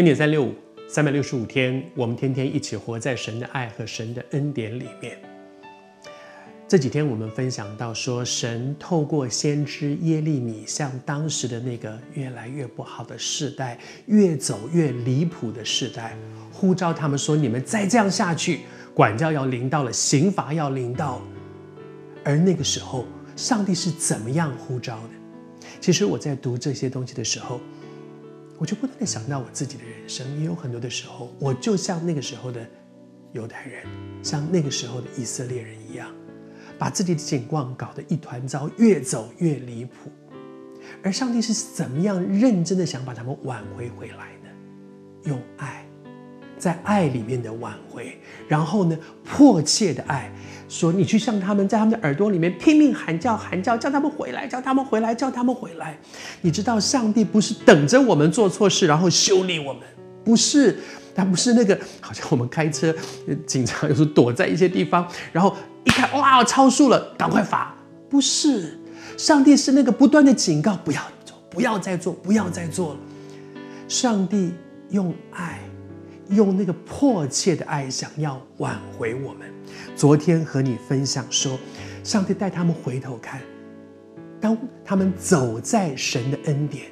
恩典三六五，三百六十五天，我们天天一起活在神的爱和神的恩典里面。这几天我们分享到说，神透过先知耶利米，向当时的那个越来越不好的世代，越走越离谱的世代，呼召他们说：你们再这样下去，管教要临到了，刑罚要临到。而那个时候，上帝是怎么样呼召的？其实我在读这些东西的时候。我就不断的想到我自己的人生，也有很多的时候，我就像那个时候的犹太人，像那个时候的以色列人一样，把自己的景况搞得一团糟，越走越离谱。而上帝是怎么样认真的想把他们挽回回来的？用爱。在爱里面的挽回，然后呢，迫切的爱，说你去向他们，在他们的耳朵里面拼命喊叫，喊叫，叫他们回来，叫他们回来，叫他们回来。你知道，上帝不是等着我们做错事，然后修理我们，不是，他不是那个，好像我们开车，警察有时候躲在一些地方，然后一看，哇，超速了，赶快罚。不是，上帝是那个不断的警告，不要做，不要再做，不要再做了。上帝用爱。用那个迫切的爱，想要挽回我们。昨天和你分享说，上帝带他们回头看，当他们走在神的恩典，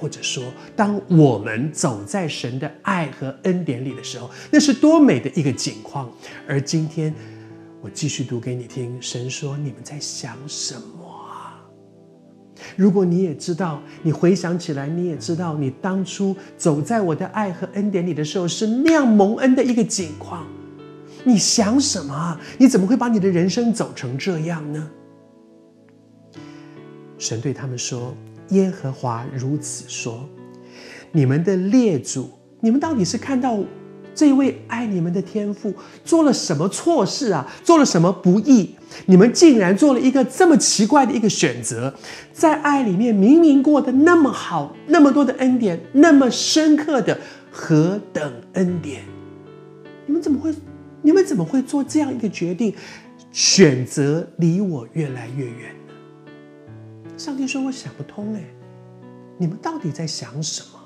或者说当我们走在神的爱和恩典里的时候，那是多美的一个景况。而今天，我继续读给你听，神说：“你们在想什么？”如果你也知道，你回想起来，你也知道，你当初走在我的爱和恩典里的时候，是那样蒙恩的一个景况。你想什么？你怎么会把你的人生走成这样呢？神对他们说：“耶和华如此说，你们的列祖，你们到底是看到？”这位爱你们的天父做了什么错事啊？做了什么不义？你们竟然做了一个这么奇怪的一个选择，在爱里面明明过得那么好，那么多的恩典，那么深刻的何等恩典，你们怎么会？你们怎么会做这样一个决定，选择离我越来越远呢？上帝说：“我想不通哎，你们到底在想什么？”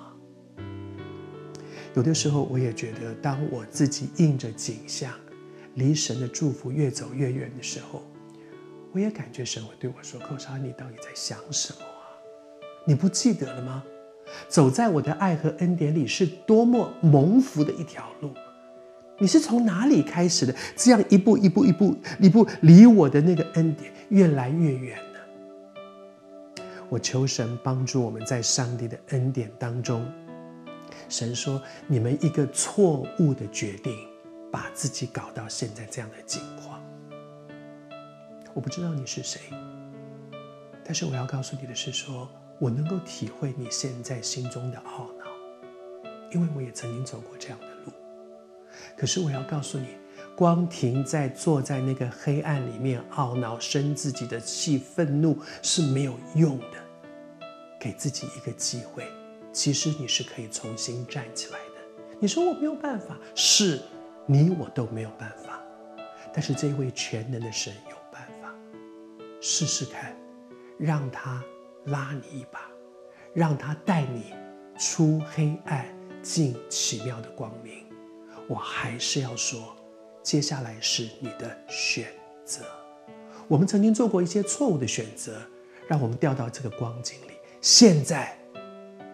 有的时候，我也觉得，当我自己应着景象，离神的祝福越走越远的时候，我也感觉神会对我说：“寇莎，你到底在想什么啊？你不记得了吗？走在我的爱和恩典里是多么蒙福的一条路，你是从哪里开始的？这样一步一步一步一步离我的那个恩典越来越远呢？我求神帮助我们在上帝的恩典当中。”神说：“你们一个错误的决定，把自己搞到现在这样的境况。我不知道你是谁，但是我要告诉你的是说，我能够体会你现在心中的懊恼，因为我也曾经走过这样的路。可是我要告诉你，光停在坐在那个黑暗里面懊恼、生自己的气、愤怒是没有用的。给自己一个机会。”其实你是可以重新站起来的。你说我没有办法，是你我都没有办法，但是这位全能的神有办法。试试看，让他拉你一把，让他带你出黑暗，进奇妙的光明。我还是要说，接下来是你的选择。我们曾经做过一些错误的选择，让我们掉到这个光景里。现在。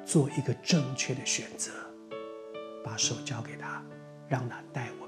做一个正确的选择，把手交给他，让他带我。